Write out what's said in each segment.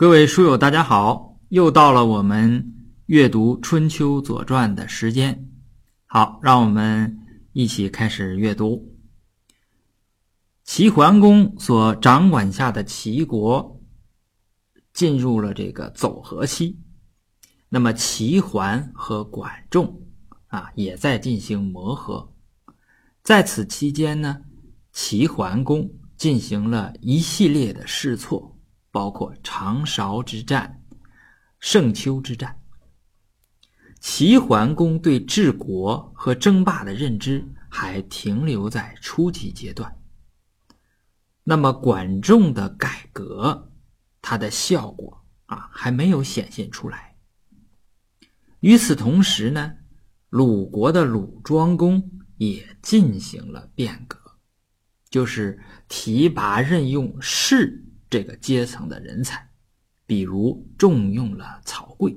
各位书友，大家好！又到了我们阅读《春秋左传》的时间。好，让我们一起开始阅读。齐桓公所掌管下的齐国进入了这个走合期，那么齐桓和管仲啊也在进行磨合。在此期间呢，齐桓公进行了一系列的试错。包括长勺之战、盛丘之战，齐桓公对治国和争霸的认知还停留在初级阶段。那么管仲的改革，它的效果啊还没有显现出来。与此同时呢，鲁国的鲁庄公也进行了变革，就是提拔任用士。这个阶层的人才，比如重用了曹刿，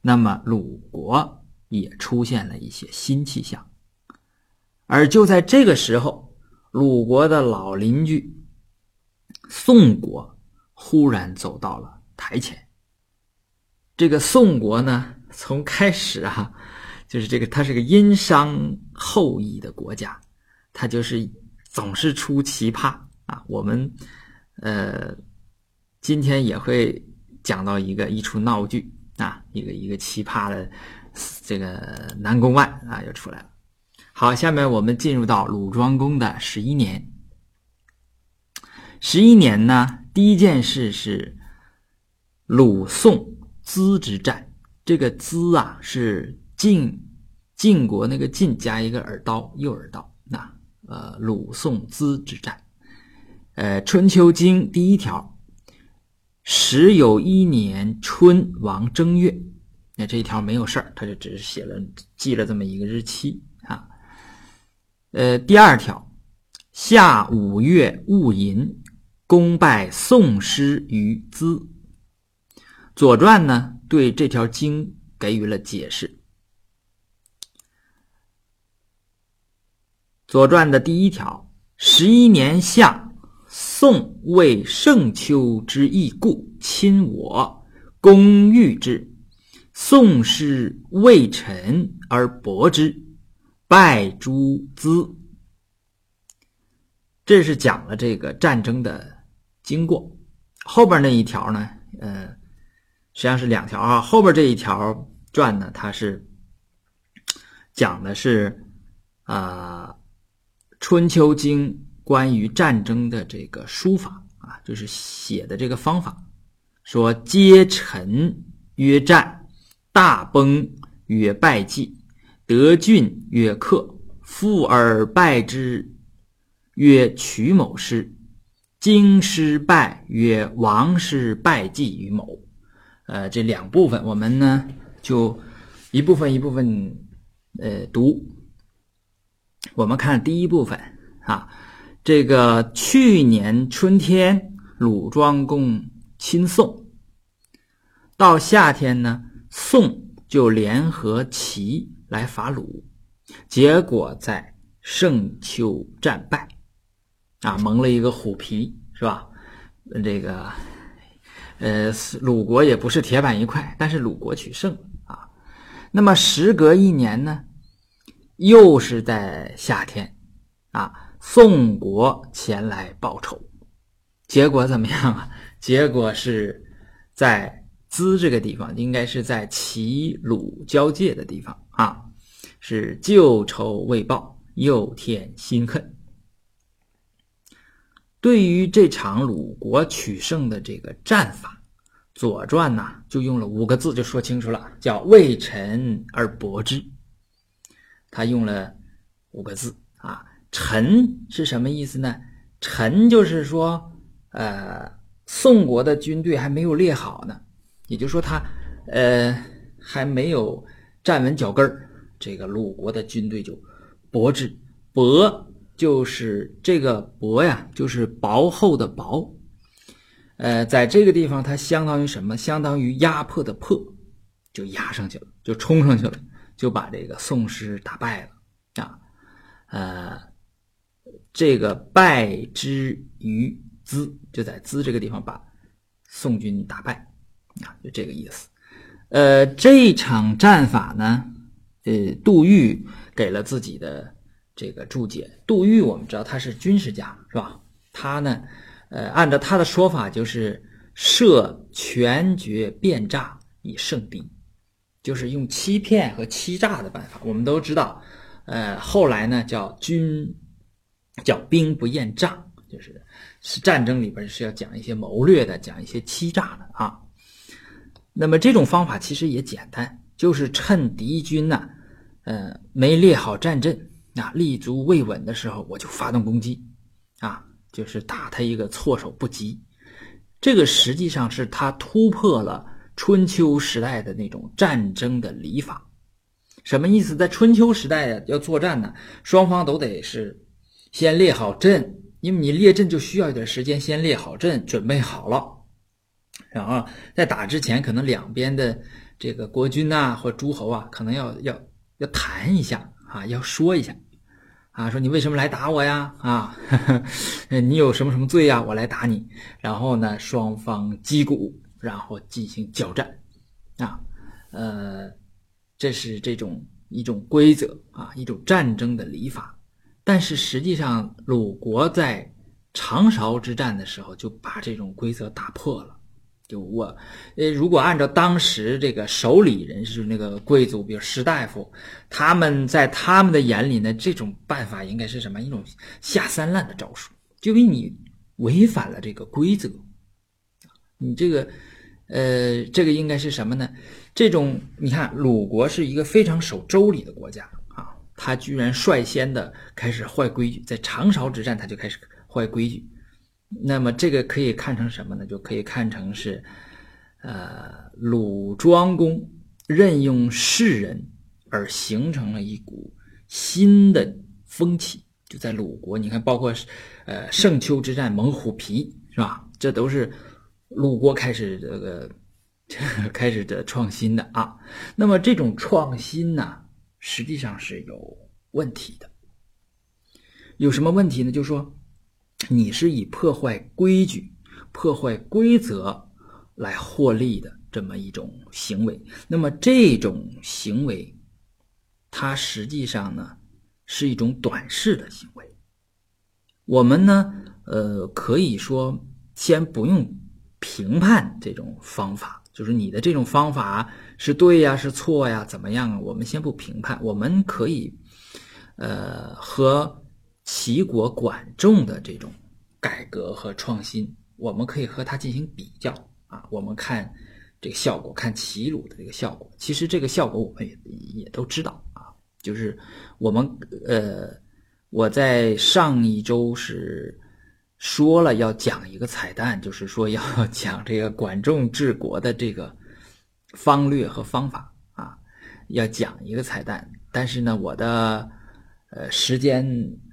那么鲁国也出现了一些新气象。而就在这个时候，鲁国的老邻居宋国忽然走到了台前。这个宋国呢，从开始啊，就是这个，它是个殷商后裔的国家，它就是总是出奇葩啊，我们。呃，今天也会讲到一个一出闹剧啊，一个一个奇葩的这个南宫万啊，又出来了。好，下面我们进入到鲁庄公的十一年。十一年呢，第一件事是鲁宋资之战。这个资啊，是晋晋国那个晋加一个耳刀，右耳刀。那呃，鲁宋资之战。呃，《春秋经》第一条，时有一年春王正月，那这一条没有事儿，他就只是写了记了这么一个日期啊。呃，第二条，夏五月戊寅，公拜宋师于兹。《左传》呢对这条经给予了解释，《左传》的第一条，十一年夏。宋为盛秋之意故，亲我，公欲之。宋师未臣而薄之，拜诸资。这是讲了这个战争的经过。后边那一条呢，呃，实际上是两条啊。后边这一条传呢，它是讲的是啊，《春秋经》。关于战争的这个书法啊，就是写的这个方法，说皆臣曰战，大崩曰败绩，得郡曰克，富而败之曰取某师，经失败曰王师败绩于某。呃，这两部分我们呢就一部分一部分呃读。我们看第一部分啊。这个去年春天，鲁庄公亲宋，到夏天呢，宋就联合齐来伐鲁，结果在盛秋战败，啊，蒙了一个虎皮，是吧？这个，呃，鲁国也不是铁板一块，但是鲁国取胜啊。那么时隔一年呢，又是在夏天，啊。宋国前来报仇，结果怎么样啊？结果是在资这个地方，应该是在齐鲁交界的地方啊，是旧仇未报，又添新恨。对于这场鲁国取胜的这个战法，《左传》呢就用了五个字就说清楚了，叫“为臣而薄之”。他用了五个字。臣是什么意思呢？臣就是说，呃，宋国的军队还没有列好呢，也就是说他，呃，还没有站稳脚跟儿，这个鲁国的军队就薄之。薄就是这个薄呀，就是薄厚的薄。呃，在这个地方，它相当于什么？相当于压迫的迫，就压上去了，就冲上去了，就把这个宋师打败了啊，呃。这个败之于资，就在资这个地方把宋军打败，啊，就这个意思。呃，这场战法呢，呃，杜预给了自己的这个注解。杜预我们知道他是军事家，是吧？他呢，呃，按照他的说法，就是设全绝变诈以胜敌，就是用欺骗和欺诈的办法。我们都知道，呃，后来呢叫军叫兵不厌诈，就是是战争里边是要讲一些谋略的，讲一些欺诈的啊。那么这种方法其实也简单，就是趁敌军呢，呃，没列好战阵啊，立足未稳的时候，我就发动攻击，啊，就是打他一个措手不及。这个实际上是他突破了春秋时代的那种战争的礼法。什么意思？在春秋时代要作战呢，双方都得是先列好阵，因为你列阵就需要一点时间，先列好阵，准备好了。然后在打之前，可能两边的这个国君呐或诸侯啊，可能要要要谈一下啊，要说一下啊，说你为什么来打我呀？啊，你有什么什么罪呀？我来打你。然后呢，双方击鼓，然后进行交战啊。呃，这是这种一种规则啊，一种战争的礼法。但是实际上，鲁国在长勺之战的时候就把这种规则打破了。就我，呃，如果按照当时这个守礼人士那个贵族，比如士大夫，他们在他们的眼里呢，这种办法应该是什么？一种下三滥的招数，就因为你违反了这个规则，你这个，呃，这个应该是什么呢？这种你看，鲁国是一个非常守周礼的国家，他居然率先的开始坏规矩，在长勺之战他就开始坏规矩。那么这个可以看成什么呢？就可以看成是，呃，鲁庄公任用士人而形成了一股新的风气，就在鲁国。你看，包括呃盛秋之战、猛虎皮，是吧？这都是鲁国开始这个这 开始的创新的啊。那么这种创新呢，实际上是有问题的。有什么问题呢？就是说。你是以破坏规矩、破坏规则来获利的这么一种行为，那么这种行为，它实际上呢是一种短视的行为。我们呢，呃，可以说先不用评判这种方法，就是你的这种方法是对呀，是错呀，怎么样啊？我们先不评判，我们可以，呃，和。齐国管仲的这种改革和创新，我们可以和他进行比较啊。我们看这个效果，看齐鲁的这个效果。其实这个效果我们也也都知道啊。就是我们呃，我在上一周是说了要讲一个彩蛋，就是说要讲这个管仲治国的这个方略和方法啊，要讲一个彩蛋。但是呢，我的呃时间。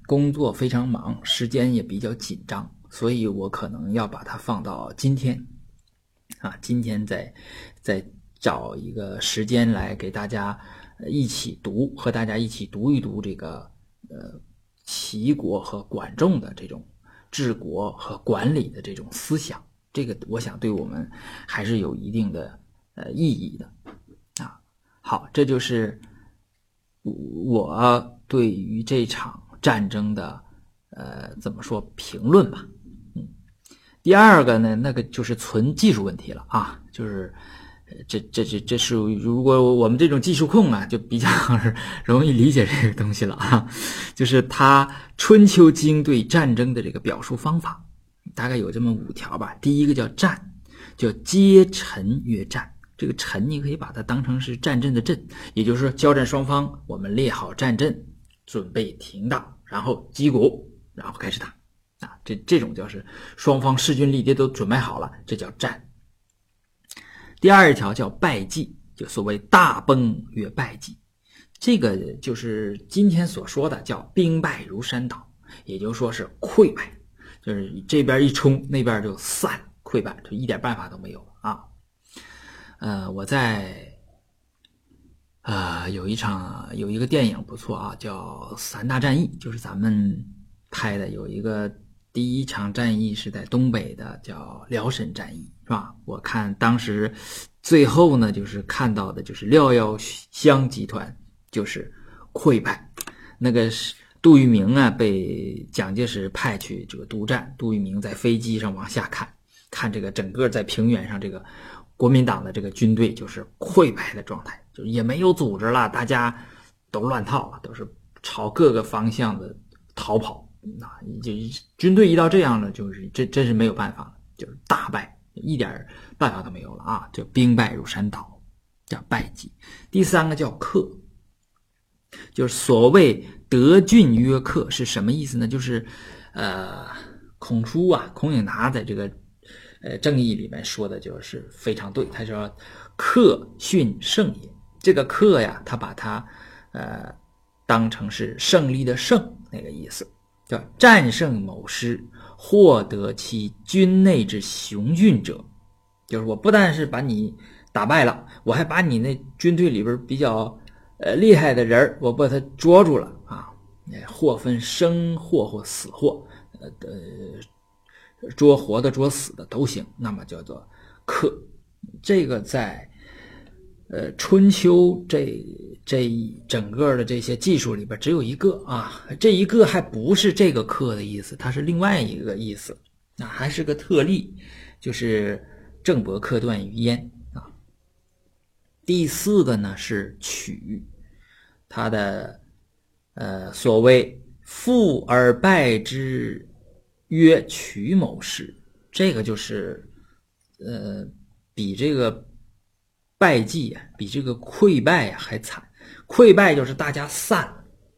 工作非常忙，时间也比较紧张，所以我可能要把它放到今天，啊，今天再再找一个时间来给大家一起读，和大家一起读一读这个呃齐国和管仲的这种治国和管理的这种思想，这个我想对我们还是有一定的呃意义的，啊，好，这就是我对于这场。战争的，呃，怎么说评论吧？嗯，第二个呢，那个就是纯技术问题了啊，就是这这这这是如果我们这种技术控啊，就比较 容易理解这个东西了啊，就是他《春秋经》对战争的这个表述方法，大概有这么五条吧。第一个叫战，叫皆陈曰战。这个陈你可以把它当成是战阵的阵，也就是说交战双方我们列好战阵。准备停当，然后击鼓，然后开始打，啊，这这种叫是双方势均力敌都准备好了，这叫战。第二条叫败绩，就所谓大崩曰败绩，这个就是今天所说的叫兵败如山倒，也就说是溃败，就是这边一冲，那边就散，溃败，就一点办法都没有啊。呃，我在。啊，有一场有一个电影不错啊，叫《三大战役》，就是咱们拍的。有一个第一场战役是在东北的，叫辽沈战役，吧？我看当时最后呢，就是看到的就是廖耀湘集团就是溃败，那个是杜聿明啊，被蒋介石派去这个督战，杜聿明在飞机上往下看，看这个整个在平原上这个国民党的这个军队就是溃败的状态，就也没有组织了，大家都乱套了，都是朝各个方向的逃跑。那就军队一到这样了，就是真真是没有办法了，就是大败，一点办法都没有了啊！就兵败如山倒，叫败绩。第三个叫克，就是所谓得郡曰克是什么意思呢？就是呃，孔书啊，孔颖达在这个呃正义里面说的就是非常对。他说：“克逊胜也。”这个克呀，他把它呃当成是胜利的胜那个意思。叫战胜某师，获得其军内之雄俊者，就是我不但是把你打败了，我还把你那军队里边比较呃厉害的人我把他捉住了啊，或分生祸或死祸，呃呃，捉活的捉死的都行，那么叫做克。这个在呃春秋这。这整个的这些技术里边只有一个啊，这一个还不是这个克的意思，它是另外一个意思，那还是个特例，就是郑伯克段于鄢啊。第四个呢是取，他的呃所谓富而败之曰取某事，这个就是呃比这个败绩啊，比这个溃败啊还惨。溃败就是大家散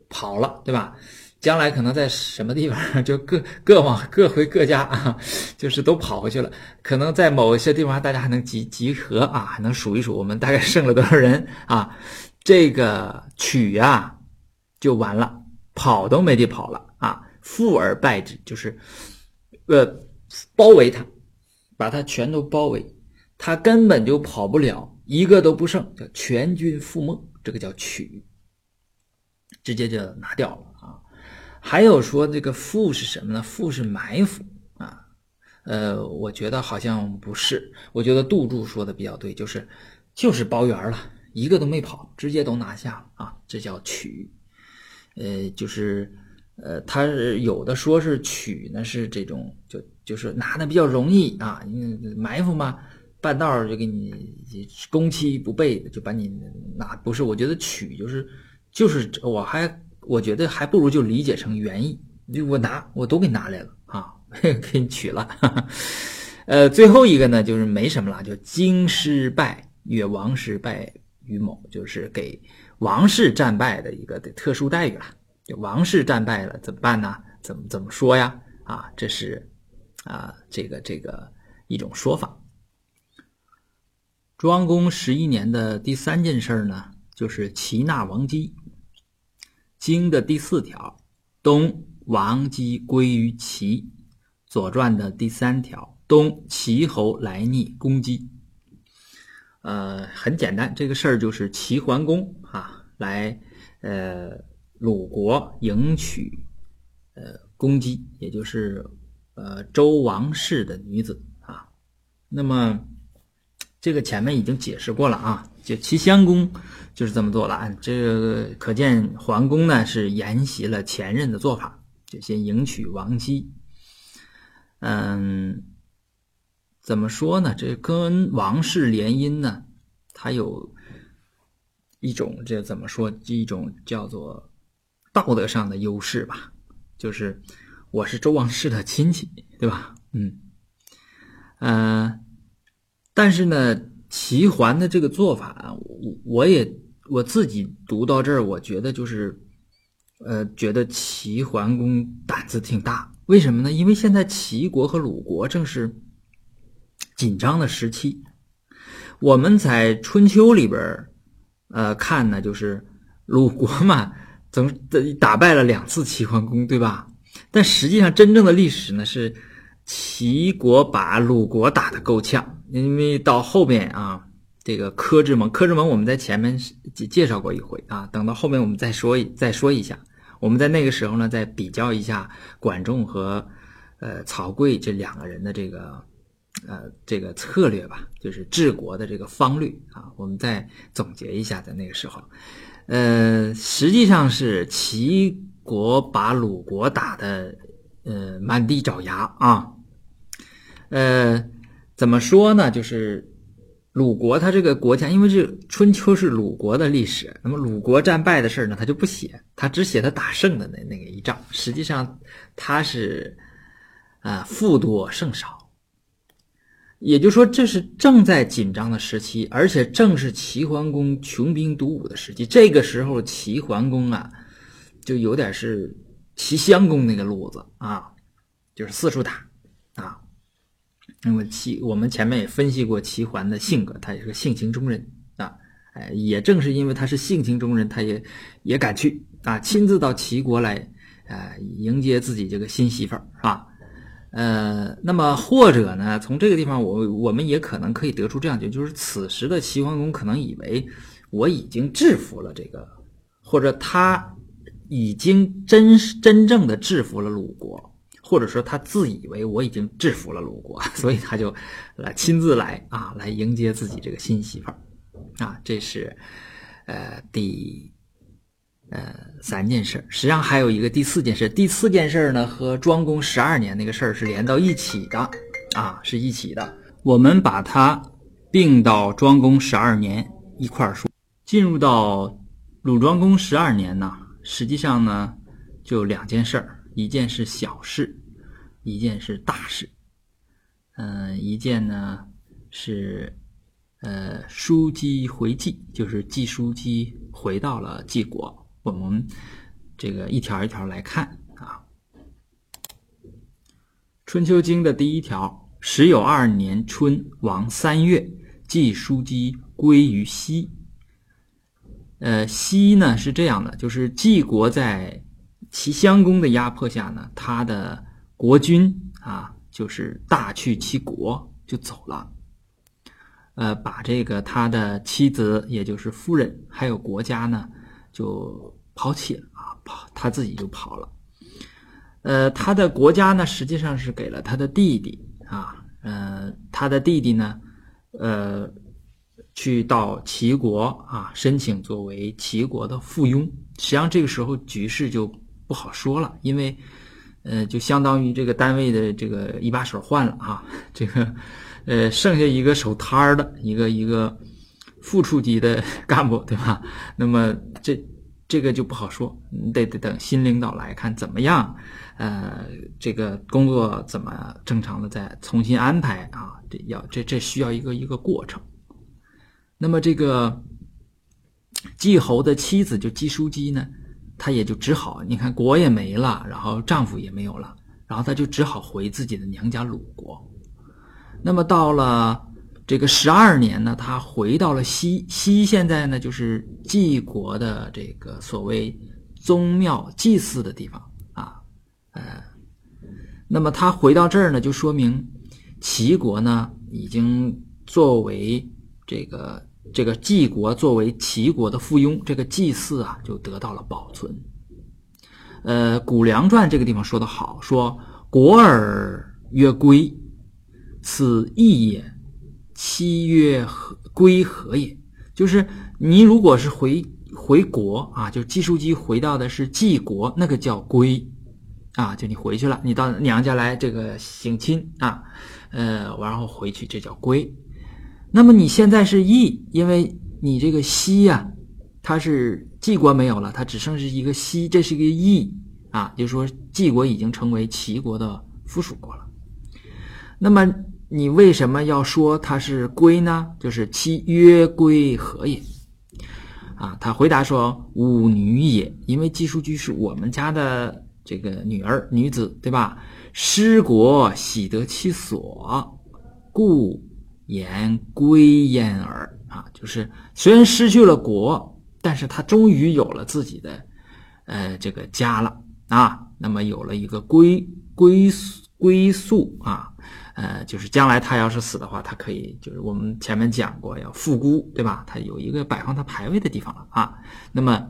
跑了，对吧？将来可能在什么地方就各各往各回各家啊，就是都跑回去了。可能在某一些地方大家还能集集合啊，还能数一数我们大概剩了多少人啊。这个取呀就完了，跑都没地跑了啊。富而败之就是呃包围他，把他全都包围，他根本就跑不了，一个都不剩，叫全军覆没。这个叫取，直接就拿掉了啊。还有说这个伏是什么呢？伏是埋伏啊。呃，我觉得好像不是。我觉得杜注说的比较对，就是就是包圆了，一个都没跑，直接都拿下了啊。这叫取。呃，就是呃，他有的说是取呢，是这种就就是拿的比较容易啊，因为埋伏嘛。半道就给你攻其不备，就把你拿不是？我觉得取就是就是我还我觉得还不如就理解成原意，就我拿我都给拿来了啊，给你取了。呃，最后一个呢就是没什么了，就京师败越王室败于某，就是给王室战败的一个特殊待遇了。就王室战败了怎么办呢？怎么怎么说呀？啊，这是啊这个这个一种说法。庄公十一年的第三件事呢，就是齐纳王姬。经的第四条，东王姬归于齐。左传的第三条，东齐侯来逆攻击。呃，很简单，这个事儿就是齐桓公啊，来呃鲁国迎娶呃公姬，也就是呃周王室的女子啊。那么。这个前面已经解释过了啊，就齐襄公就是这么做了啊。这个可见桓公呢是沿袭了前任的做法，就先迎娶王姬。嗯，怎么说呢？这跟王室联姻呢，它有一种这怎么说？一种叫做道德上的优势吧，就是我是周王室的亲戚，对吧？嗯，嗯。但是呢，齐桓的这个做法，我我也我自己读到这儿，我觉得就是，呃，觉得齐桓公胆子挺大。为什么呢？因为现在齐国和鲁国正是紧张的时期。我们在春秋里边呃，看呢，就是鲁国嘛，怎么打败了两次齐桓公，对吧？但实际上，真正的历史呢是。齐国把鲁国打得够呛，因为到后面啊，这个柯之盟，柯之盟我们在前面介介绍过一回啊，等到后面我们再说一再说一下。我们在那个时候呢，再比较一下管仲和呃曹刿这两个人的这个呃这个策略吧，就是治国的这个方略啊。我们再总结一下，在那个时候，呃，实际上是齐国把鲁国打的呃满地找牙啊。呃，怎么说呢？就是鲁国他这个国家，因为这春秋是鲁国的历史，那么鲁国战败的事儿呢，他就不写，他只写他打胜的那那个一仗。实际上他是。啊，富多胜少，也就是说，这是正在紧张的时期，而且正是齐桓公穷兵黩武的时期。这个时候，齐桓公啊，就有点是齐襄公那个路子啊，就是四处打。那么齐，我们前面也分析过齐桓的性格，他也是个性情中人啊。哎，也正是因为他是性情中人，他也也敢去啊，亲自到齐国来，呃，迎接自己这个新媳妇儿，是吧？呃，那么或者呢，从这个地方，我我们也可能可以得出这样结论，就是此时的齐桓公可能以为我已经制服了这个，或者他已经真真正的制服了鲁国，或者说他自以为我已经制服了鲁国，所以他就来亲自来啊，来迎接自己这个新媳妇儿啊，这是呃第。呃，三件事，实际上还有一个第四件事。第四件事呢，和庄公十二年那个事儿是连到一起的啊，是一起的。我们把它并到庄公十二年一块儿说。进入到鲁庄公十二年呢，实际上呢就两件事儿，一件是小事，一件是大事。嗯，一件呢是呃叔姬回季，就是季叔姬回到了季国。我们这个一条一条来看啊，《春秋经》的第一条：时有二年春，王三月，季叔姬归于西。呃，西呢是这样的，就是季国在齐襄公的压迫下呢，他的国君啊，就是大去其国就走了，呃，把这个他的妻子，也就是夫人，还有国家呢。就抛弃了啊，跑他自己就跑了。呃，他的国家呢，实际上是给了他的弟弟啊，呃，他的弟弟呢，呃，去到齐国啊，申请作为齐国的附庸。实际上这个时候局势就不好说了，因为呃，就相当于这个单位的这个一把手换了啊，这个呃，剩下一个守摊儿的一个一个。副处级的 干部，对吧？那么这这个就不好说，你得得等新领导来看怎么样，呃，这个工作怎么正常的再重新安排啊？这要这这需要一个一个过程。那么这个季侯的妻子就季淑姬呢，她也就只好，你看国也没了，然后丈夫也没有了，然后她就只好回自己的娘家鲁国。那么到了。这个十二年呢，他回到了西西，现在呢就是晋国的这个所谓宗庙祭祀的地方啊，呃，那么他回到这儿呢，就说明齐国呢已经作为这个这个晋国作为齐国的附庸，这个祭祀啊就得到了保存。呃，《谷梁传》这个地方说的好，说国尔曰归，此义也。七月何归何也？就是你如果是回回国啊，就季叔姬回到的是季国，那个叫归啊，就你回去了，你到娘家来这个省亲啊，呃，然后回去，这叫归。那么你现在是义，因为你这个西呀，它是季国没有了，它只剩是一个西，这是一个义啊，就是说季国已经成为齐国的附属国了。那么。你为什么要说它是归呢？就是其曰归何也？啊，他回答说：“吾女也，因为季叔居是我们家的这个女儿女子，对吧？失国喜得其所，故言归焉耳。啊，就是虽然失去了国，但是他终于有了自己的呃这个家了啊。那么有了一个归归归宿啊。”呃，就是将来他要是死的话，他可以就是我们前面讲过要复孤，对吧？他有一个摆放他牌位的地方了啊。那么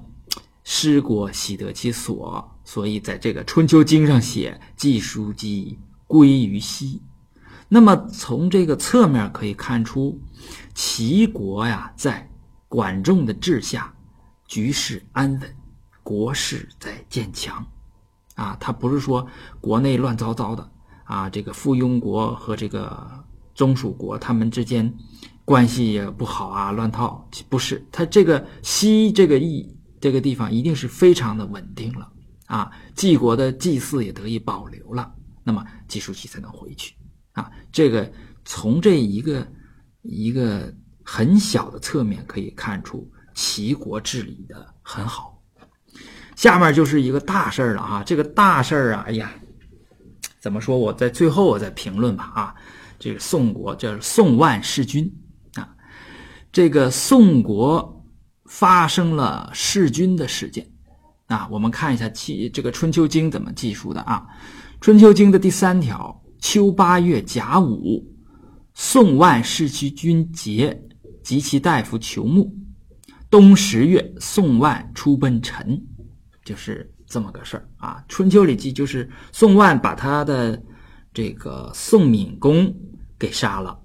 失国喜得其所，所以在这个《春秋经》上写季叔姬归于西。那么从这个侧面可以看出，齐国呀在管仲的治下，局势安稳，国势在渐强，啊，他不是说国内乱糟糟的啊，这个附庸国和这个中属国他们之间关系也不好啊，乱套，不是，他这个西这个邑这个地方一定是非常的稳定了啊，晋国的祭祀也得以保留了，那么季叔齐才能回去。啊，这个从这一个一个很小的侧面可以看出齐国治理的很好。下面就是一个大事儿了啊，这个大事儿啊，哎呀，怎么说？我在最后我再评论吧啊。这个宋国叫宋万弑君啊，这个宋国发生了弑君的事件啊。我们看一下齐这个《春秋经》怎么记述的啊，《春秋经》的第三条。秋八月甲午，宋万弑其君节，及其大夫求木。冬十月，宋万出奔陈，就是这么个事儿啊。春秋里记就是宋万把他的这个宋闵公给杀了，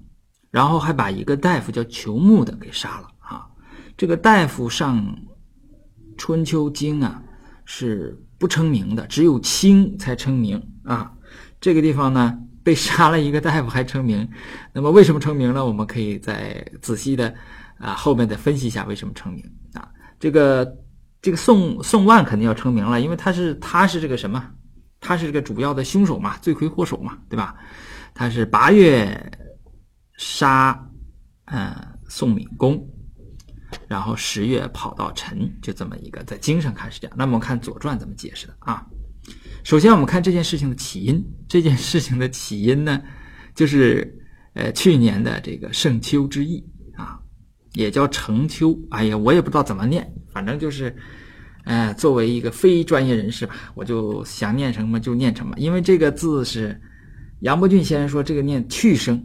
然后还把一个大夫叫求木的给杀了啊。这个大夫上春秋经啊是不称名的，只有卿才称名啊。这个地方呢。被杀了一个大夫还成名，那么为什么成名呢？我们可以再仔细的啊后面再分析一下为什么成名啊。这个这个宋宋万肯定要成名了，因为他是他是这个什么？他是这个主要的凶手嘛，罪魁祸首嘛，对吧？他是八月杀嗯宋闵公，然后十月跑到陈，就这么一个在经上看是这样。那么看《左传》怎么解释的啊？首先，我们看这件事情的起因。这件事情的起因呢，就是呃去年的这个盛秋之役啊，也叫成秋。哎呀，我也不知道怎么念，反正就是，呃，作为一个非专业人士吧，我就想念什么就念什么。因为这个字是杨伯峻先生说这个念去声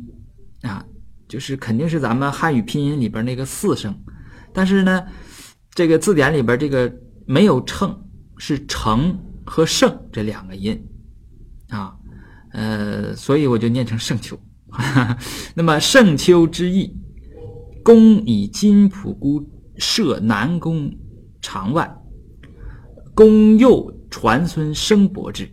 啊，就是肯定是咱们汉语拼音里边那个四声，但是呢，这个字典里边这个没有称，是成。和盛这两个音，啊，呃，所以我就念成盛秋。那么盛秋之意，公以金仆姑射南宫长万，公幼传孙生伯之。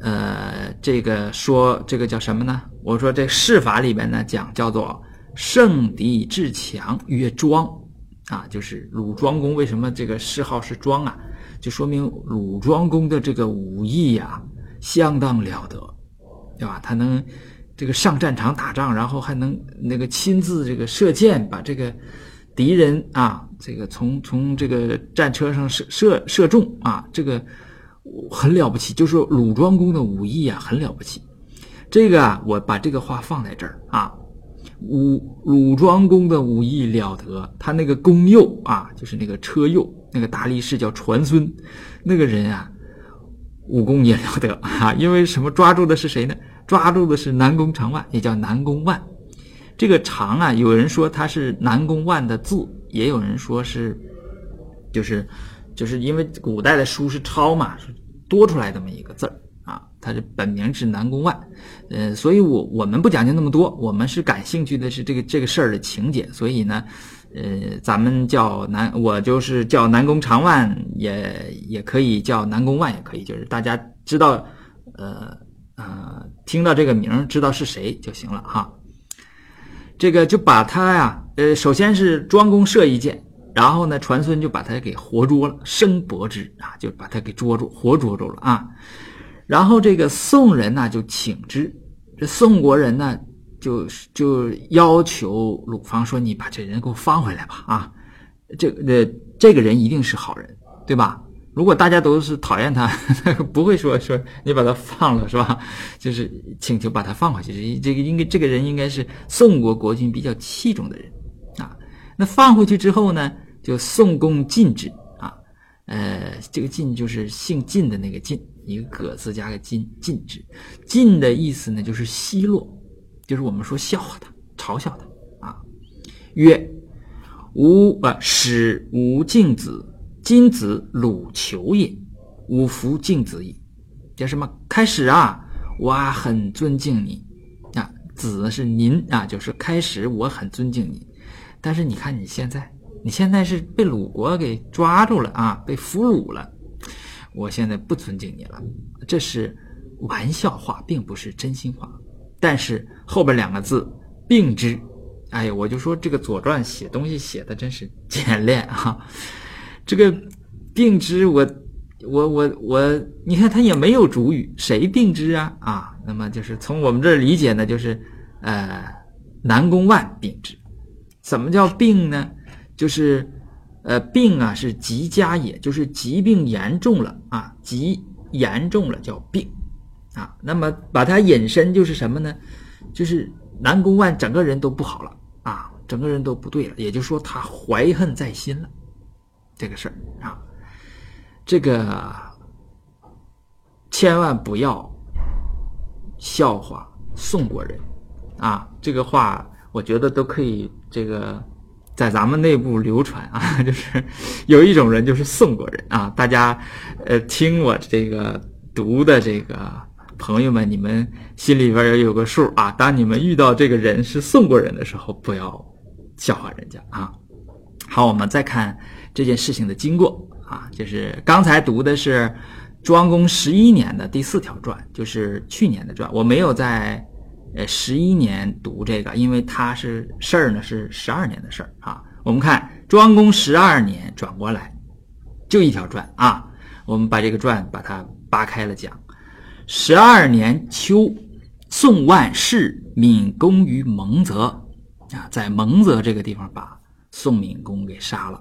呃，这个说这个叫什么呢？我说这释法里边呢讲叫做圣敌至强曰庄，啊，就是鲁庄公为什么这个谥号是庄啊？就说明鲁庄公的这个武艺呀，相当了得，对吧？他能这个上战场打仗，然后还能那个亲自这个射箭，把这个敌人啊，这个从从这个战车上射射射中啊，这个很了不起。就说鲁庄公的武艺啊，很了不起。这个啊，我把这个话放在这儿啊。武鲁庄公的武艺了得，他那个弓右啊，就是那个车右那个大力士叫传孙，那个人啊，武功也了得啊。因为什么？抓住的是谁呢？抓住的是南宫长万，也叫南宫万。这个长啊，有人说他是南宫万的字，也有人说是，就是就是因为古代的书是抄嘛，多出来这么一个字儿啊。他的本名是南宫万，呃，所以我我们不讲究那么多，我们是感兴趣的是这个这个事儿的情节，所以呢，呃，咱们叫南，我就是叫南宫长万，也也可以叫南宫万，也可以，就是大家知道，呃呃，听到这个名知道是谁就行了哈。这个就把他呀，呃，首先是庄公射一箭，然后呢，传孙就把他给活捉了，生搏之啊，就把他给捉住，活捉住了啊。然后这个宋人呢就请之，这宋国人呢就就要求鲁方说：“你把这人给我放回来吧！啊，这呃这个人一定是好人，对吧？如果大家都是讨厌他，不会说说你把他放了是吧？就是请求把他放回去。这这个应该这个人应该是宋国国君比较器重的人啊。那放回去之后呢，就宋公禁之啊，呃，这个禁就是姓晋的那个晋。”一个“葛”字加个“禁”，禁止，晋的意思呢，就是奚落，就是我们说笑话他、嘲笑他啊。曰：吾啊，使吾敬子，今子鲁求也，吾弗敬子矣。叫什么？开始啊，我很尊敬你啊，子是您啊，就是开始我很尊敬你，但是你看你现在，你现在是被鲁国给抓住了啊，被俘虏了，我现在不尊敬你了，这是玩笑话，并不是真心话。但是后边两个字“并之”，哎，我就说这个《左传》写东西写的真是简练啊，这个“并之”我。我我我，你看他也没有主语，谁并之啊？啊，那么就是从我们这儿理解呢，就是呃，南宫万并之。怎么叫病呢？就是呃，病啊是疾加也，就是疾病严重了啊，疾严重了叫病啊。那么把它引申就是什么呢？就是南宫万整个人都不好了啊，整个人都不对了，也就是说他怀恨在心了，这个事儿啊。这个千万不要笑话宋国人啊！这个话我觉得都可以，这个在咱们内部流传啊。就是有一种人就是宋国人啊，大家呃听我这个读的这个朋友们，你们心里边也有个数啊。当你们遇到这个人是宋国人的时候，不要笑话人家啊。好，我们再看这件事情的经过。啊，就是刚才读的是庄公十一年的第四条传，就是去年的传。我没有在呃十一年读这个，因为它是事儿呢是十二年的事儿啊。我们看庄公十二年转过来，就一条传啊。我们把这个传把它扒开了讲。十二年秋，宋万世闵公于蒙泽啊，在蒙泽这个地方把宋闵公给杀了。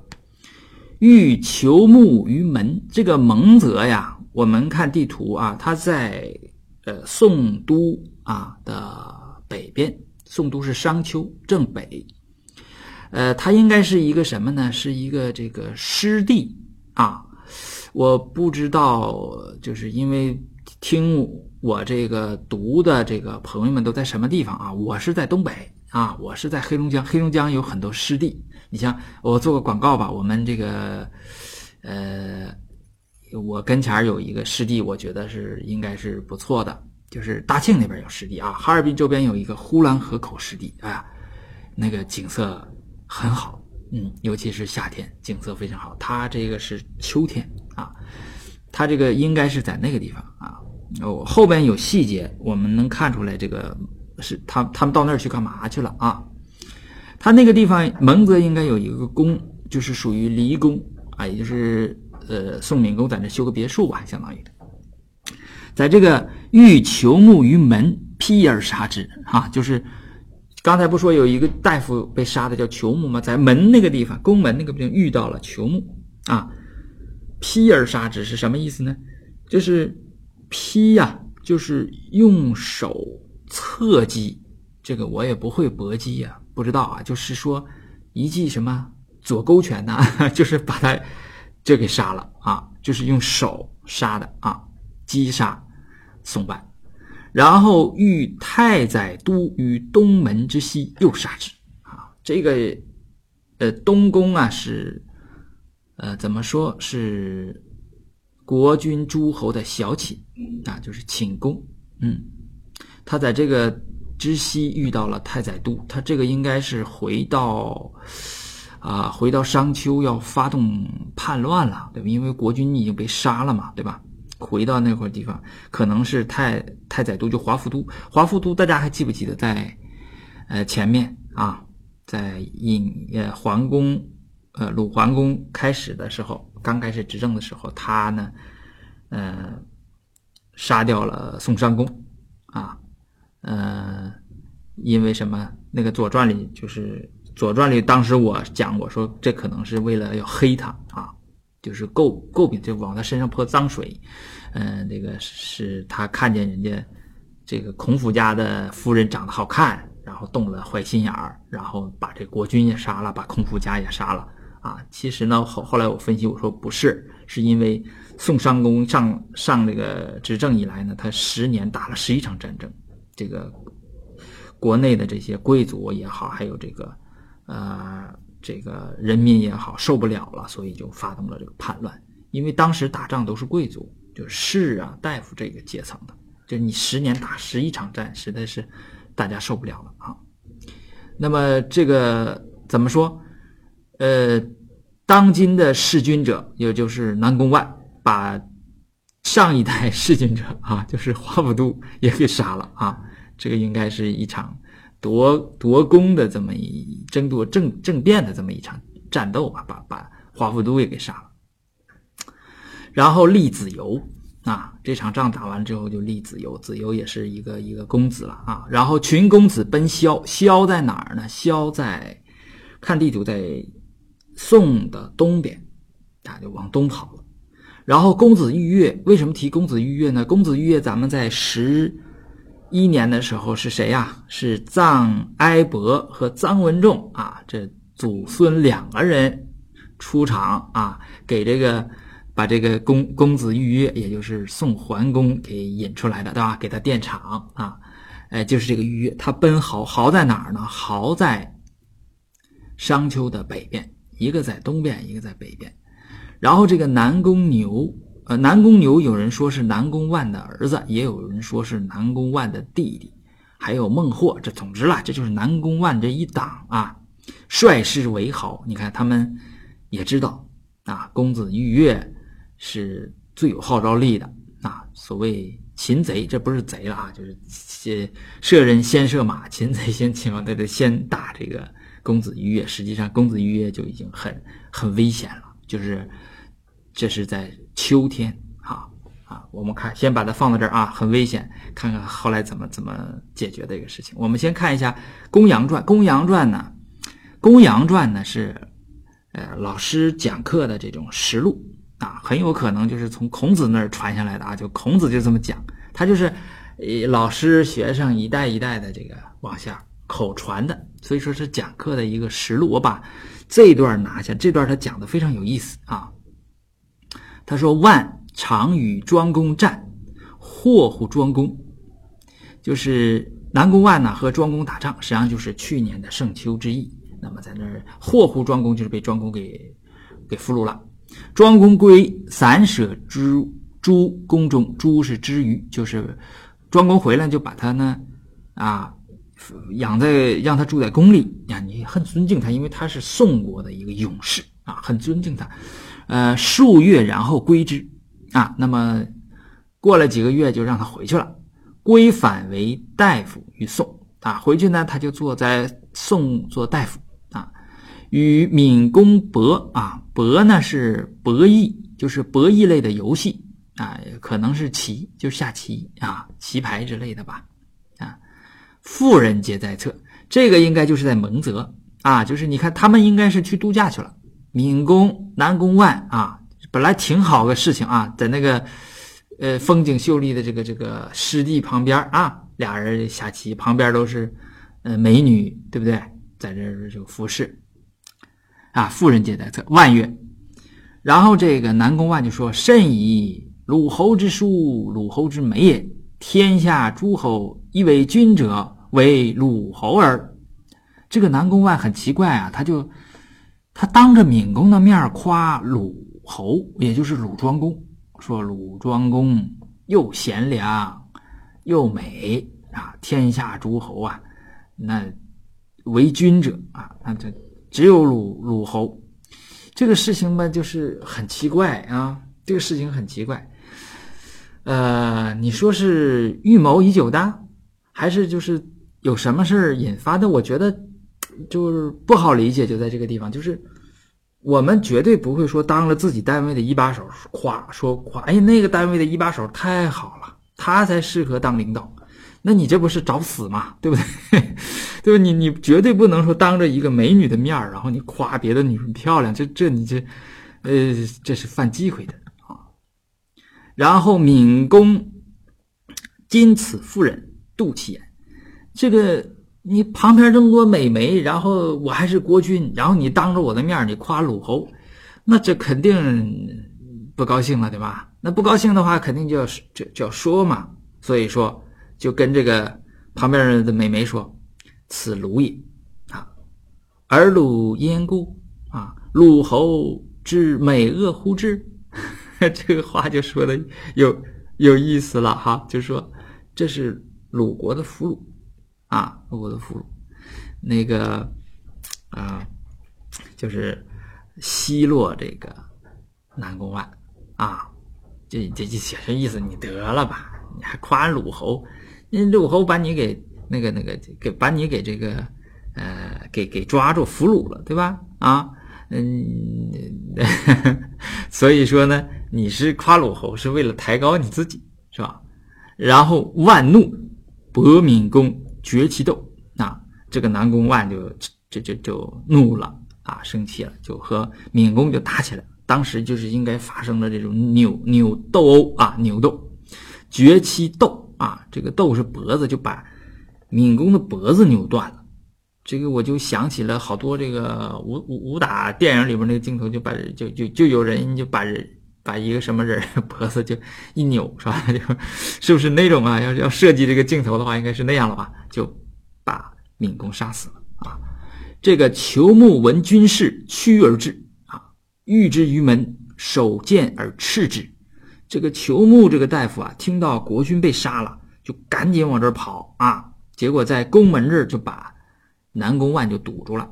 欲求木于门，这个蒙泽呀，我们看地图啊，它在呃宋都啊的北边，宋都是商丘正北，呃，它应该是一个什么呢？是一个这个湿地啊，我不知道，就是因为听我这个读的这个朋友们都在什么地方啊？我是在东北啊，我是在黑龙江，黑龙江有很多湿地。你像我做个广告吧，我们这个，呃，我跟前有一个湿地，我觉得是应该是不错的，就是大庆那边有湿地啊，哈尔滨周边有一个呼兰河口湿地，哎呀，那个景色很好，嗯，尤其是夏天景色非常好。它这个是秋天啊，它这个应该是在那个地方啊，哦，后边有细节，我们能看出来这个是他他们到那儿去干嘛去了啊？他那个地方蒙泽应该有一个宫，就是属于离宫啊，也就是呃宋闵公在那修个别墅吧，相当于，在这个欲求木于门，劈而杀之啊，就是刚才不说有一个大夫被杀的叫求木吗？在门那个地方，宫门那个地方遇到了求木啊，劈而杀之是什么意思呢？就是劈呀，就是用手侧击，这个我也不会搏击呀。不知道啊，就是说一记什么左勾拳呐，就是把他就给杀了啊，就是用手杀的啊，击杀宋万，然后遇太宰都于东门之西，又杀之啊。这个呃东宫啊是呃怎么说是国君诸侯的小寝啊，就是寝宫，嗯，他在这个。知西遇到了太宰都，他这个应该是回到，啊，回到商丘要发动叛乱了，对吧？因为国君已经被杀了嘛，对吧？回到那块地方，可能是太太宰都就华府都，华府都大家还记不记得在，呃，前面啊，在隐呃桓公，呃鲁桓公开始的时候，刚开始执政的时候，他呢，呃，杀掉了宋襄公，啊。嗯，因为什么？那个《左传》里就是《左传》里，当时我讲我说这可能是为了要黑他啊，就是诟诟病，就往他身上泼脏水。嗯，这个是他看见人家这个孔府家的夫人长得好看，然后动了坏心眼儿，然后把这国君也杀了，把孔府家也杀了啊。其实呢，后后来我分析我说不是，是因为宋襄公上上这个执政以来呢，他十年打了十一场战争。这个国内的这些贵族也好，还有这个呃这个人民也好，受不了了，所以就发动了这个叛乱。因为当时打仗都是贵族，就是士啊、大夫这个阶层的，就你十年打十一场战，实在是大家受不了了啊。那么这个怎么说？呃，当今的弑君者，也就是南宫万，把上一代弑君者啊，就是华府都也给杀了啊。这个应该是一场夺夺宫的这么一争夺政政变的这么一场战斗吧，把把华府都也给杀了。然后立子由啊，这场仗打完之后就立子由，子由也是一个一个公子了啊。然后群公子奔萧，萧在哪儿呢？萧在看地图在宋的东边，他就往东跑了。然后公子玉月，为什么提公子玉月呢？公子玉月，咱们在十一年的时候是谁呀？是臧哀伯和臧文仲啊，这祖孙两个人出场啊，给这个。把这个公公子玉月，也就是宋桓公给引出来的，对吧？给他垫场啊，哎，就是这个玉月，他奔豪，豪在哪儿呢？豪在商丘的北边，一个在东边，一个在北边。然后这个南宫牛，呃，南宫牛有人说是南宫万的儿子，也有人说是南宫万的弟弟，还有孟获。这总之啦，这就是南宫万这一党啊，率师为豪。你看他们也知道啊，公子玉月。是最有号召力的啊！所谓擒贼，这不是贼了啊，就是先射人先射马，擒贼先擒王，得得先打这个公子于越。实际上，公子于越就已经很很危险了，就是这是在秋天啊啊！我们看，先把它放到这儿啊，很危险。看看后来怎么怎么解决这个事情。我们先看一下《公羊传》，《公羊传》呢，《公羊传》呢是呃老师讲课的这种实录。啊，很有可能就是从孔子那儿传下来的啊，就孔子就这么讲，他就是，老师学生一代一代的这个往下口传的，所以说是讲课的一个实录。我把这段拿下，这段他讲的非常有意思啊。他说：“万常与庄公战，祸乎庄公。”就是南宫万呢和庄公打仗，实际上就是去年的盛秋之役。那么在那儿祸乎庄公，就是被庄公给给俘虏了。庄公归，散舍之诸宫中，诸是之余，就是庄公回来就把他呢，啊，养在让他住在宫里呀，你很尊敬他，因为他是宋国的一个勇士啊，很尊敬他。呃，数月然后归之啊，那么过了几个月就让他回去了，归返为大夫于宋啊，回去呢他就坐在宋做大夫啊。与闵公博啊，博呢是博弈，就是博弈类的游戏啊，可能是棋，就下棋啊，棋牌之类的吧，妇人皆在侧，这个应该就是在蒙泽啊，就是你看他们应该是去度假去了。闵公、南宫万啊，本来挺好个事情啊，在那个呃风景秀丽的这个这个湿地旁边啊，俩人下棋，旁边都是呃美女，对不对？在这儿就服侍。啊，妇人皆在侧。万曰，然后这个南宫万就说：“甚矣，鲁侯之叔，鲁侯之美也。天下诸侯以为君者，为鲁侯耳。”这个南宫万很奇怪啊，他就他当着闵公的面夸鲁侯，也就是鲁庄公，说鲁庄公又贤良又美啊，天下诸侯啊，那为君者啊，那这。只有鲁鲁侯，这个事情吧，就是很奇怪啊。这个事情很奇怪，呃，你说是预谋已久的，还是就是有什么事儿引发的？我觉得就是不好理解，就在这个地方，就是我们绝对不会说当了自己单位的一把手夸说夸，哎，那个单位的一把手太好了，他才适合当领导。那你这不是找死吗？对不对？对吧？你你绝对不能说当着一个美女的面然后你夸别的女人漂亮，这这你这，呃，这是犯忌讳的啊。然后闵公今此妇人妒其言，这个你旁边这么多美眉，然后我还是国君，然后你当着我的面你夸鲁侯，那这肯定不高兴了，对吧？那不高兴的话，肯定就要就就要说嘛。所以说。就跟这个旁边的美眉说：“此鲁也，啊，而鲁焉故？啊，鲁侯之美恶乎之？” 这个话就说的有有意思了哈，就说这是鲁国的俘虏啊，鲁国的俘虏，那个啊，就是奚落这个南宫万啊，这这这写这意思，你得了吧，你还夸鲁侯，那鲁侯把你给那个那个给把你给这个呃给给抓住俘虏了，对吧？啊，嗯，所以说呢，你是夸鲁侯是为了抬高你自己，是吧？然后万怒，博敏公决其斗。啊，这个南宫万就就就就怒了啊，生气了，就和闵公就打起来。当时就是应该发生了这种扭扭斗殴啊，扭斗，决其斗啊。这个斗是脖子，就把闵公的脖子扭断了。这个我就想起了好多这个武武武打电影里边那个镜头，就把就就就有人就把人。把一个什么人 脖子就一扭，是吧？就是不是那种啊？要要设计这个镜头的话，应该是那样了吧？就把闵公杀死了啊！这个裘木闻军事，趋而至啊，遇之于门，手剑而斥之。这个裘木这个大夫啊，听到国君被杀了，就赶紧往这儿跑啊。结果在宫门这儿就把南宫万就堵住了，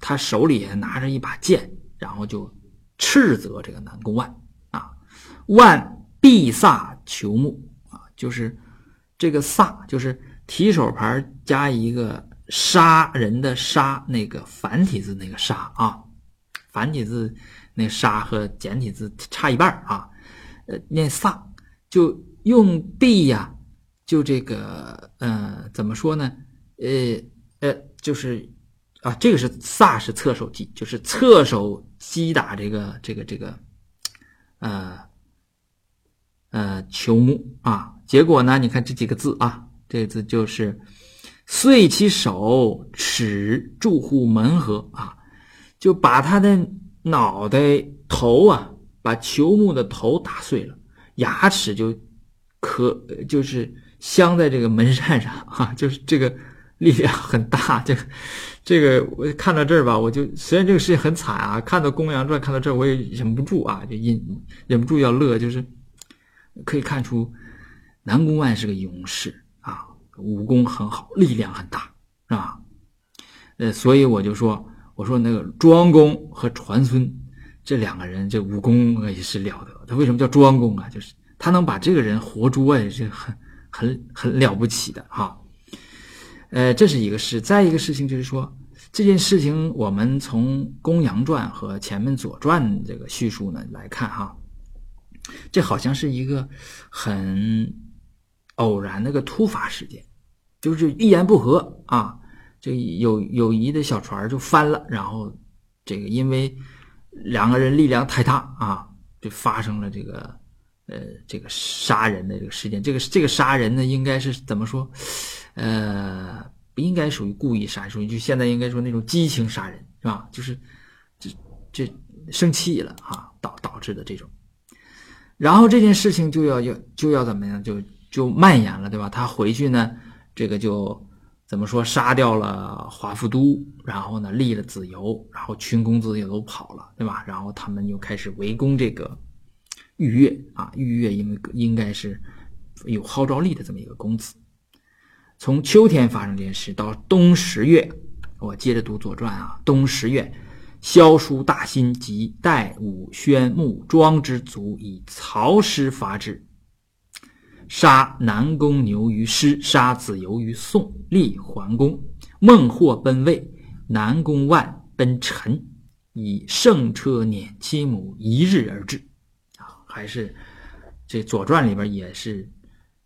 他手里拿着一把剑，然后就斥责这个南宫万。万必萨求木啊，就是这个萨，就是提手旁加一个杀人的杀，那个繁体字那个杀啊，繁体字那个杀和简体字差一半啊，呃，念萨就用必呀，就这个呃，怎么说呢？呃呃，就是啊，这个是萨是侧手击，就是侧手击打这个这个这个呃。呃，求木啊，结果呢？你看这几个字啊，这字就是碎其手齿，住户门合啊，就把他的脑袋头啊，把求木的头打碎了，牙齿就可就是镶在这个门扇上啊，就是这个力量很大。这个这个我看到这儿吧，我就虽然这个事情很惨啊，看到《公羊传》看到这儿，我也忍不住啊，就忍忍不住要乐，就是。可以看出，南宫万是个勇士啊，武功很好，力量很大，是吧？呃，所以我就说，我说那个庄公和传孙这两个人，这武功也是了得。他为什么叫庄公啊？就是他能把这个人活捉，也是很很很了不起的哈。呃，这是一个事。再一个事情就是说，这件事情我们从《公羊传》和前面《左传》这个叙述呢来看哈。这好像是一个很偶然的个突发事件，就是一言不合啊，这友友谊的小船就翻了，然后这个因为两个人力量太大啊，就发生了这个呃这个杀人的这个事件。这个这个杀人呢，应该是怎么说？呃，不应该属于故意杀，属于就现在应该说那种激情杀人，是吧？就是这这生气了啊，导导致的这种。然后这件事情就要要就要怎么样，就就蔓延了，对吧？他回去呢，这个就怎么说，杀掉了华夫都，然后呢立了子由，然后群公子也都跑了，对吧？然后他们又开始围攻这个玉月啊，玉月应应该是有号召力的这么一个公子。从秋天发生这件事到冬十月，我接着读《左传》啊，冬十月。萧书大新及代武宣穆庄之族以曹师伐之，杀南宫牛于师，杀子由于宋，立桓公。孟获奔魏，南宫万奔陈，以圣车辇其母，一日而至。啊，还是这《左传》里边也是，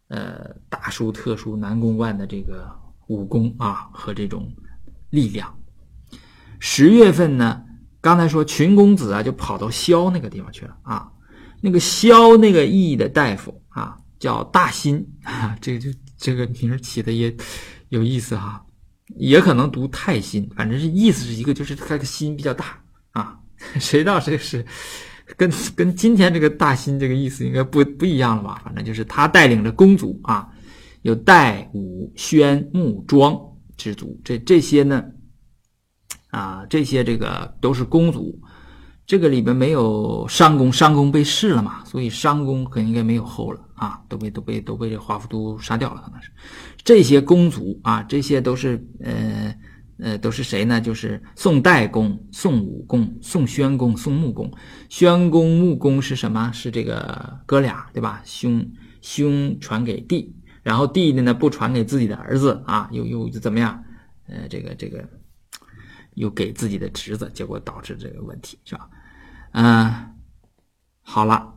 呃，大书特书南宫万的这个武功啊和这种力量。十月份呢，刚才说群公子啊，就跑到萧那个地方去了啊。那个萧那个义的大夫啊，叫大辛啊，这个就这个名起的也有意思哈，也可能读太辛，反正是意思是一个，就是他的心比较大啊。谁知道这是跟跟今天这个大辛这个意思应该不不一样了吧？反正就是他带领着公族啊，有代武宣穆庄之族，这这些呢。啊，这些这个都是公族，这个里边没有商公，商公被弑了嘛，所以商公可应该没有后了啊，都被都被都被这华夫都杀掉了，可能是这些公族啊，这些都是呃呃都是谁呢？就是宋代公、宋武公、宋宣公、宋穆公。宣公、穆公是什么？是这个哥俩对吧？兄兄传给弟，然后弟弟呢不传给自己的儿子啊，又又怎么样？呃，这个这个又给自己的侄子，结果导致这个问题是吧？嗯，好了，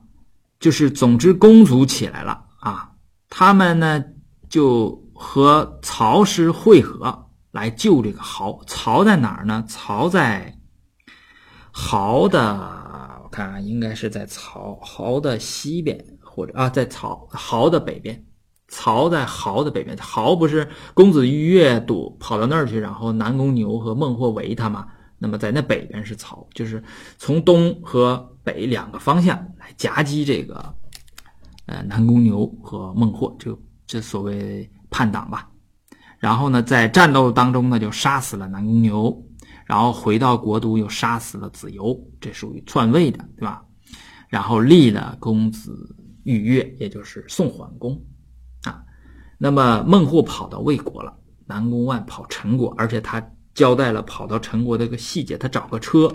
就是总之公族起来了啊，他们呢就和曹师会合来救这个曹。曹在哪儿呢？曹在豪的，我看啊，应该是在曹豪的西边，或者啊，在曹豪的北边。曹在濠的北边，濠不是公子玉月堵跑到那儿去，然后南宫牛和孟获围他吗？那么在那北边是曹，就是从东和北两个方向来夹击这个，呃，南宫牛和孟获，就这所谓叛党吧。然后呢，在战斗当中呢，就杀死了南宫牛，然后回到国都又杀死了子由，这属于篡位的，对吧？然后立了公子玉月，也就是宋桓公。那么孟获跑到魏国了，南宫万跑陈国，而且他。交代了跑到陈国的一个细节，他找个车，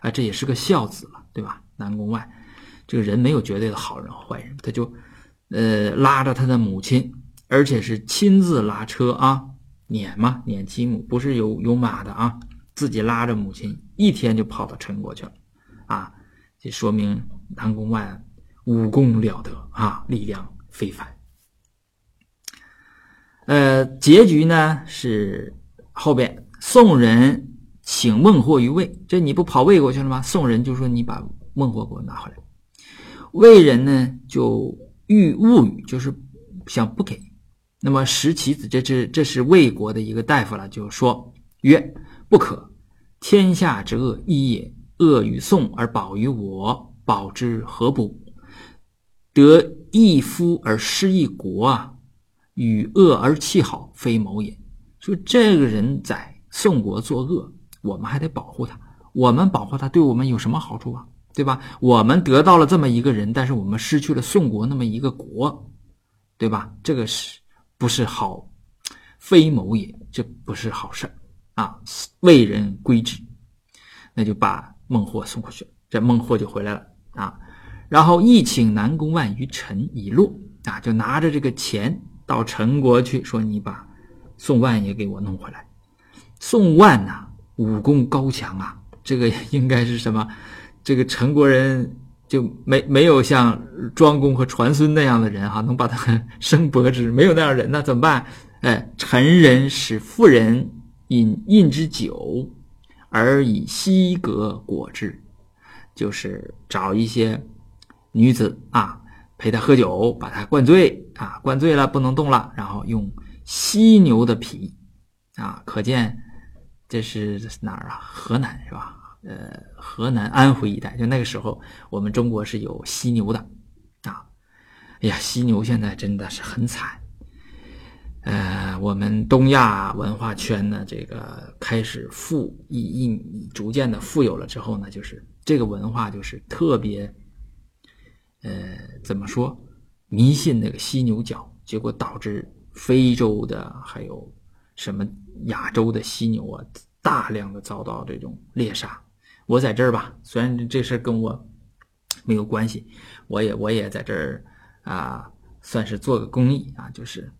啊，这也是个孝子了，对吧？南宫万，这个人没有绝对的好人坏人，他就，呃，拉着他的母亲，而且是亲自拉车啊，撵嘛，撵其母，不是有有马的啊，自己拉着母亲，一天就跑到陈国去了，啊，这说明南宫万武功了得啊，力量非凡。呃，结局呢是后边。宋人请孟获于魏，这你不跑魏国去了吗？宋人就说你把孟获给我拿回来。魏人呢就欲勿语，就是想不给。那么石其子，这这这是魏国的一个大夫了，就说曰：不可，天下之恶一也，恶于宋而保于我，保之何不？得一夫而失一国啊，与恶而弃好，非谋也。说这个人在。宋国作恶，我们还得保护他。我们保护他，对我们有什么好处啊？对吧？我们得到了这么一个人，但是我们失去了宋国那么一个国，对吧？这个是不是好？非谋也，这不是好事啊！为人归之，那就把孟获送过去了，这孟获就回来了啊。然后一请南宫万于陈以落啊，就拿着这个钱到陈国去，说你把宋万也给我弄回来。宋万呐，武功高强啊，这个应该是什么？这个陈国人就没没有像庄公和传孙那样的人哈，能把他升伯之，没有那样人那，怎么办？哎，陈人使妇人饮饮之酒，而以西阁果之，就是找一些女子啊，陪他喝酒，把他灌醉啊，灌醉了不能动了，然后用犀牛的皮啊，可见。这是哪儿啊？河南是吧？呃，河南安徽一带，就那个时候，我们中国是有犀牛的，啊，哎呀，犀牛现在真的是很惨。呃，我们东亚文化圈呢，这个开始富一一逐渐的富有了之后呢，就是这个文化就是特别，呃，怎么说，迷信那个犀牛角，结果导致非洲的还有。什么亚洲的犀牛啊，大量的遭到这种猎杀。我在这儿吧，虽然这事跟我没有关系，我也我也在这儿啊，算是做个公益啊，就是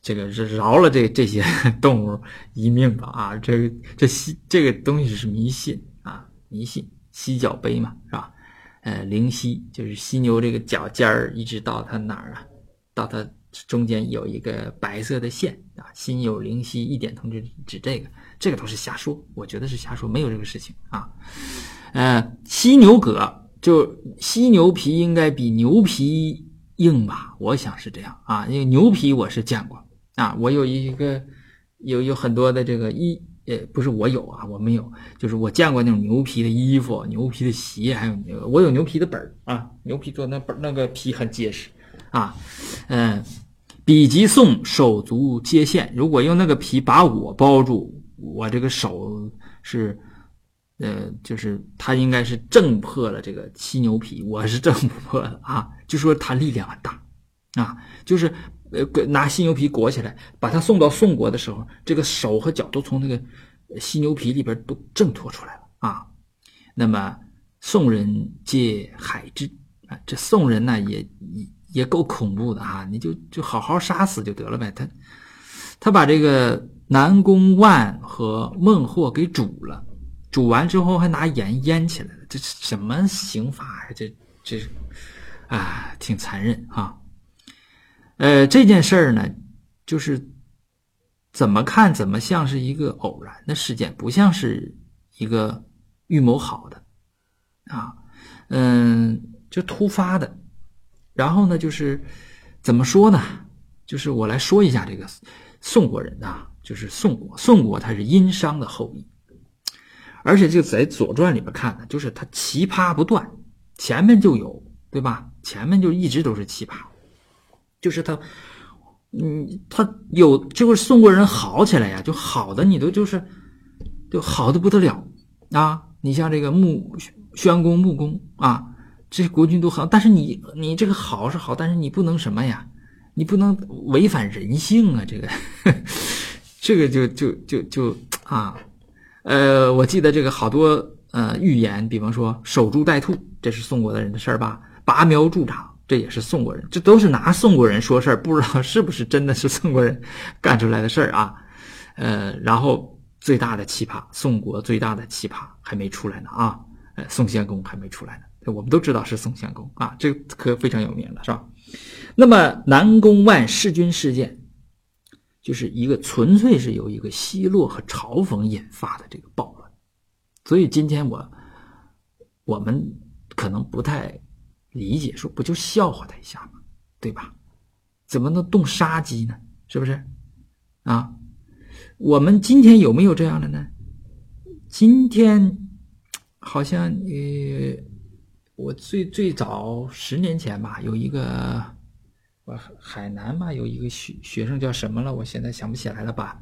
这个是饶了这这些 动物一命吧啊。这这犀这个东西是迷信啊，迷信犀角杯嘛，是吧？呃，灵犀就是犀牛这个脚尖儿一直到它哪儿啊？到它。中间有一个白色的线啊，心有灵犀一点通知指这个，这个都是瞎说，我觉得是瞎说，没有这个事情啊。呃，犀牛革就犀牛皮应该比牛皮硬吧？我想是这样啊，因为牛皮我是见过啊，我有一个有有很多的这个衣，也，不是我有啊，我没有，就是我见过那种牛皮的衣服、牛皮的鞋，还有我有牛皮的本儿啊，牛皮做那本那个皮很结实啊，嗯。比及宋手足皆陷，如果用那个皮把我包住，我这个手是呃，就是他应该是挣破了这个犀牛皮，我是挣不破的啊。就说他力量很大啊，就是呃拿犀牛皮裹起来，把他送到宋国的时候，这个手和脚都从那个犀牛皮里边都挣脱出来了啊。那么宋人皆海之啊，这宋人呢也也够恐怖的啊，你就就好好杀死就得了呗。他他把这个南宫万和孟获给煮了。煮完之后还拿盐腌起来了，这是什么刑法呀？这这，啊，挺残忍啊。呃，这件事儿呢，就是怎么看怎么像是一个偶然的事件，不像是一个预谋好的啊。嗯，就突发的。然后呢，就是怎么说呢？就是我来说一下这个宋国人啊，就是宋国，宋国他是殷商的后裔。而且就在《左传》里边看呢，就是他奇葩不断，前面就有，对吧？前面就一直都是奇葩，就是他，嗯，他有，就是宋国人好起来呀，就好的你都就是，就好的不得了啊！你像这个穆宣公、穆公啊，这国君都好，但是你你这个好是好，但是你不能什么呀？你不能违反人性啊！这个，这个就就就就啊。呃，我记得这个好多呃预言，比方说守株待兔，这是宋国的人的事儿吧？拔苗助长，这也是宋国人，这都是拿宋国人说事儿，不知道是不是真的是宋国人 干出来的事儿啊？呃，然后最大的奇葩，宋国最大的奇葩还没出来呢啊！呃，宋献公还没出来呢，我们都知道是宋献公啊，这个可非常有名的是吧？那么南宫万弑君事件。就是一个纯粹是由一个奚落和嘲讽引发的这个暴乱，所以今天我我们可能不太理解，说不就笑话他一下吗？对吧？怎么能动杀机呢？是不是？啊，我们今天有没有这样的呢？今天 好像呃，我最最早十年前吧，有一个我。海南嘛，有一个学学生叫什么了？我现在想不起来了，把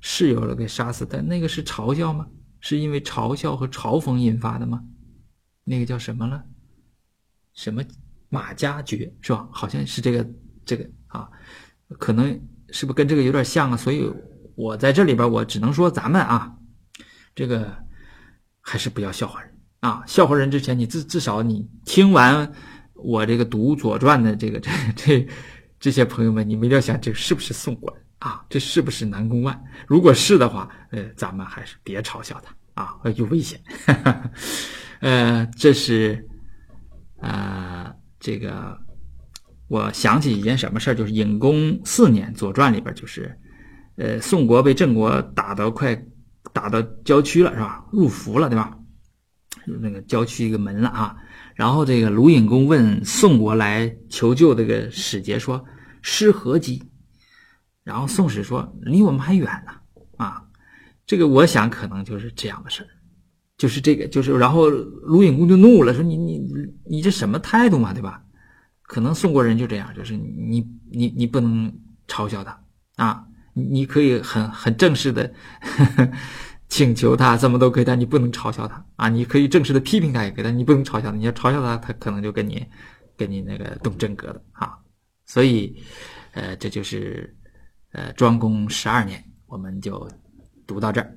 室友了给杀死。但那个是嘲笑吗？是因为嘲笑和嘲讽引发的吗？那个叫什么了？什么马加爵是吧？好像是这个这个啊，可能是不是跟这个有点像啊？所以我在这里边，我只能说咱们啊，这个还是不要笑话人啊。笑话人之前，你至至少你听完。我这个读《左传》的这个这这这些朋友们，你们一定要想，这是不是宋国人啊？这是不是南宫万？如果是的话，呃，咱们还是别嘲笑他啊，有危险。呃，这是啊，这个我想起一件什么事儿，就是隐公四年，《左传》里边就是，呃，宋国被郑国打到快打到郊区了，是吧？入伏了，对吧？那个郊区一个门了啊。然后这个鲁隐公问宋国来求救这个使节说：“师何急？”然后宋使说：“离我们还远呢。”啊，这个我想可能就是这样的事儿，就是这个，就是然后鲁隐公就怒了，说：“你你你这什么态度嘛，对吧？可能宋国人就这样，就是你你你不能嘲笑他啊，你可以很很正式的。”请求他怎么都可以，但你不能嘲笑他啊！你可以正式的批评他也可以，但你不能嘲笑他。你要嘲笑他，他可能就跟你，跟你那个动真格的啊！所以，呃，这就是，呃，庄公十二年，我们就读到这儿。